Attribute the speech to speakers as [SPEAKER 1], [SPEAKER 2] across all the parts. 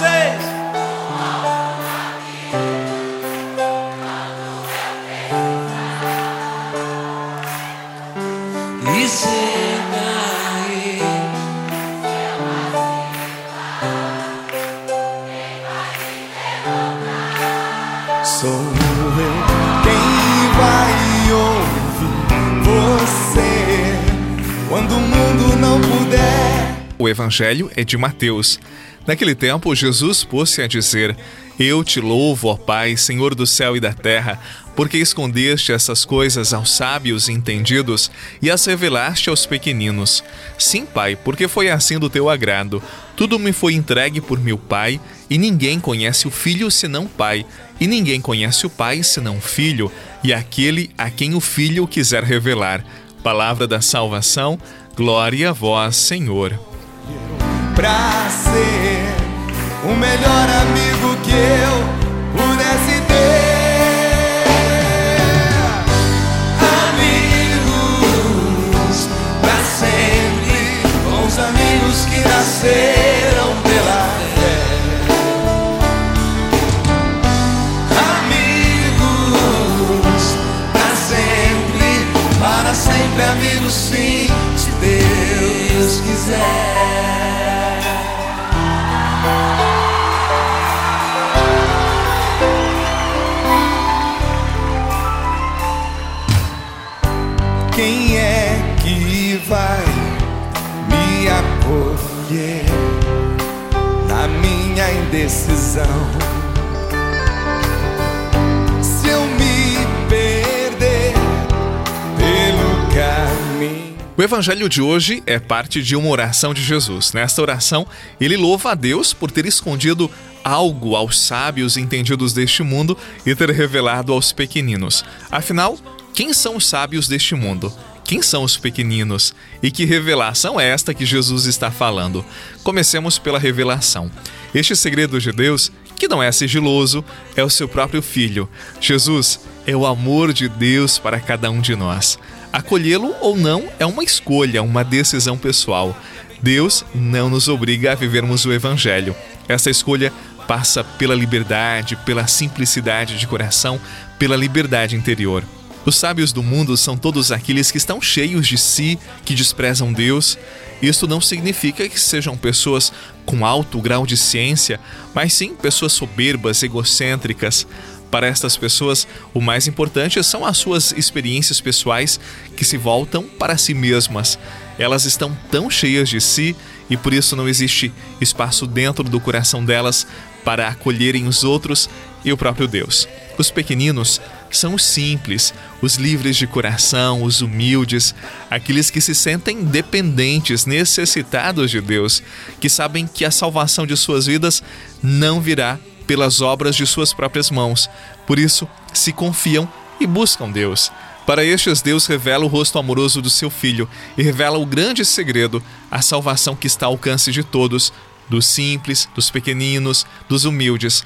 [SPEAKER 1] vocês.
[SPEAKER 2] Sou eu quem vai ouvir você quando o mundo não puder.
[SPEAKER 3] O evangelho é de Mateus. Naquele tempo, Jesus pôs-se a dizer: Eu te louvo, ó Pai, Senhor do céu e da terra, porque escondeste essas coisas aos sábios e entendidos e as revelaste aos pequeninos. Sim, Pai, porque foi assim do teu agrado. Tudo me foi entregue por meu Pai, e ninguém conhece o Filho senão o Pai, e ninguém conhece o Pai senão o Filho, e aquele a quem o Filho quiser revelar. Palavra da salvação, glória a vós, Senhor
[SPEAKER 2] pra ser o melhor amigo que eu na minha indecisão? Se eu me perder pelo caminho.
[SPEAKER 3] O evangelho de hoje é parte de uma oração de Jesus. Nesta oração, ele louva a Deus por ter escondido algo aos sábios entendidos deste mundo e ter revelado aos pequeninos. Afinal, quem são os sábios deste mundo? Quem são os pequeninos? E que revelação é esta que Jesus está falando? Comecemos pela revelação. Este segredo de Deus, que não é sigiloso, é o seu próprio Filho. Jesus é o amor de Deus para cada um de nós. Acolhê-lo ou não é uma escolha, uma decisão pessoal. Deus não nos obriga a vivermos o Evangelho. Essa escolha passa pela liberdade, pela simplicidade de coração, pela liberdade interior. Os sábios do mundo são todos aqueles que estão cheios de si, que desprezam Deus. Isto não significa que sejam pessoas com alto grau de ciência, mas sim pessoas soberbas, egocêntricas. Para estas pessoas, o mais importante são as suas experiências pessoais que se voltam para si mesmas. Elas estão tão cheias de si e por isso não existe espaço dentro do coração delas para acolherem os outros e o próprio Deus. Os pequeninos são os simples, os livres de coração, os humildes, aqueles que se sentem dependentes, necessitados de Deus, que sabem que a salvação de suas vidas não virá pelas obras de suas próprias mãos. Por isso, se confiam e buscam Deus. Para estes, Deus revela o rosto amoroso do seu Filho e revela o grande segredo, a salvação que está ao alcance de todos, dos simples, dos pequeninos, dos humildes,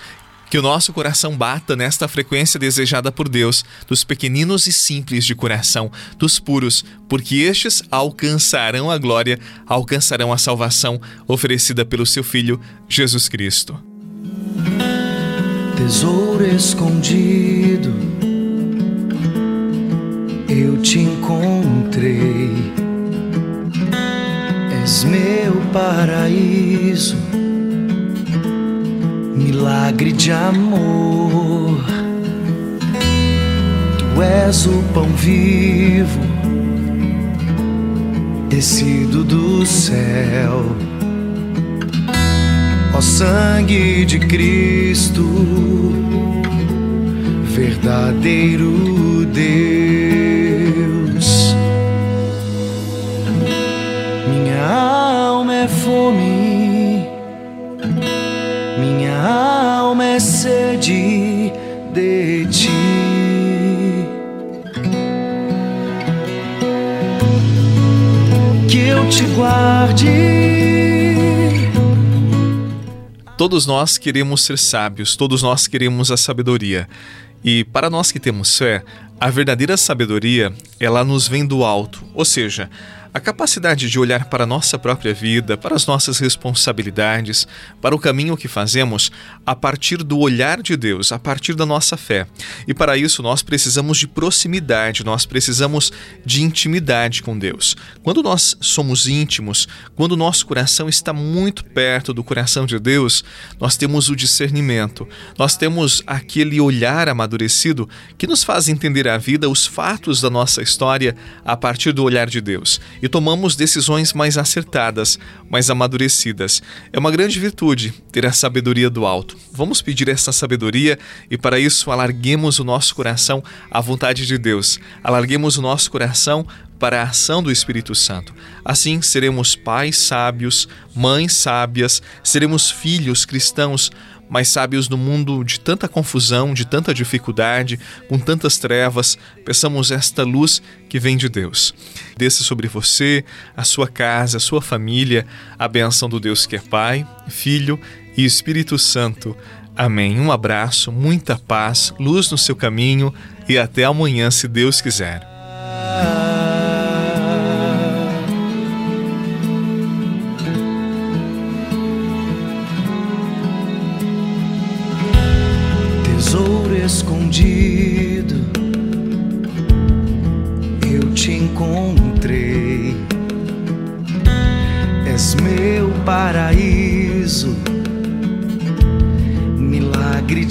[SPEAKER 3] que o nosso coração bata nesta frequência desejada por Deus, dos pequeninos e simples de coração, dos puros, porque estes alcançarão a glória, alcançarão a salvação oferecida pelo seu Filho, Jesus Cristo.
[SPEAKER 4] Tesouro escondido, eu te encontrei, és meu paraíso milagre de amor. Tu és o pão vivo, descido do céu. Ó sangue de Cristo, verdadeiro ti. Que eu te guarde.
[SPEAKER 3] Todos nós queremos ser sábios, todos nós queremos a sabedoria. E para nós que temos fé, a verdadeira sabedoria, ela nos vem do alto, ou seja, a capacidade de olhar para a nossa própria vida, para as nossas responsabilidades, para o caminho que fazemos a partir do olhar de Deus, a partir da nossa fé. E para isso nós precisamos de proximidade, nós precisamos de intimidade com Deus. Quando nós somos íntimos, quando nosso coração está muito perto do coração de Deus, nós temos o discernimento, nós temos aquele olhar amadurecido que nos faz entender a vida, os fatos da nossa história a partir do olhar de Deus e tomamos decisões mais acertadas, mais amadurecidas. É uma grande virtude ter a sabedoria do alto. Vamos pedir essa sabedoria e para isso alarguemos o nosso coração à vontade de Deus. Alarguemos o nosso coração para a ação do Espírito Santo. Assim seremos pais sábios, mães sábias, seremos filhos cristãos mais sábios no mundo de tanta confusão, de tanta dificuldade, com tantas trevas. Peçamos esta luz que vem de Deus. Desça sobre você, a sua casa, a sua família, a benção do Deus que é Pai, Filho e Espírito Santo. Amém. Um abraço, muita paz, luz no seu caminho e até amanhã, se Deus quiser.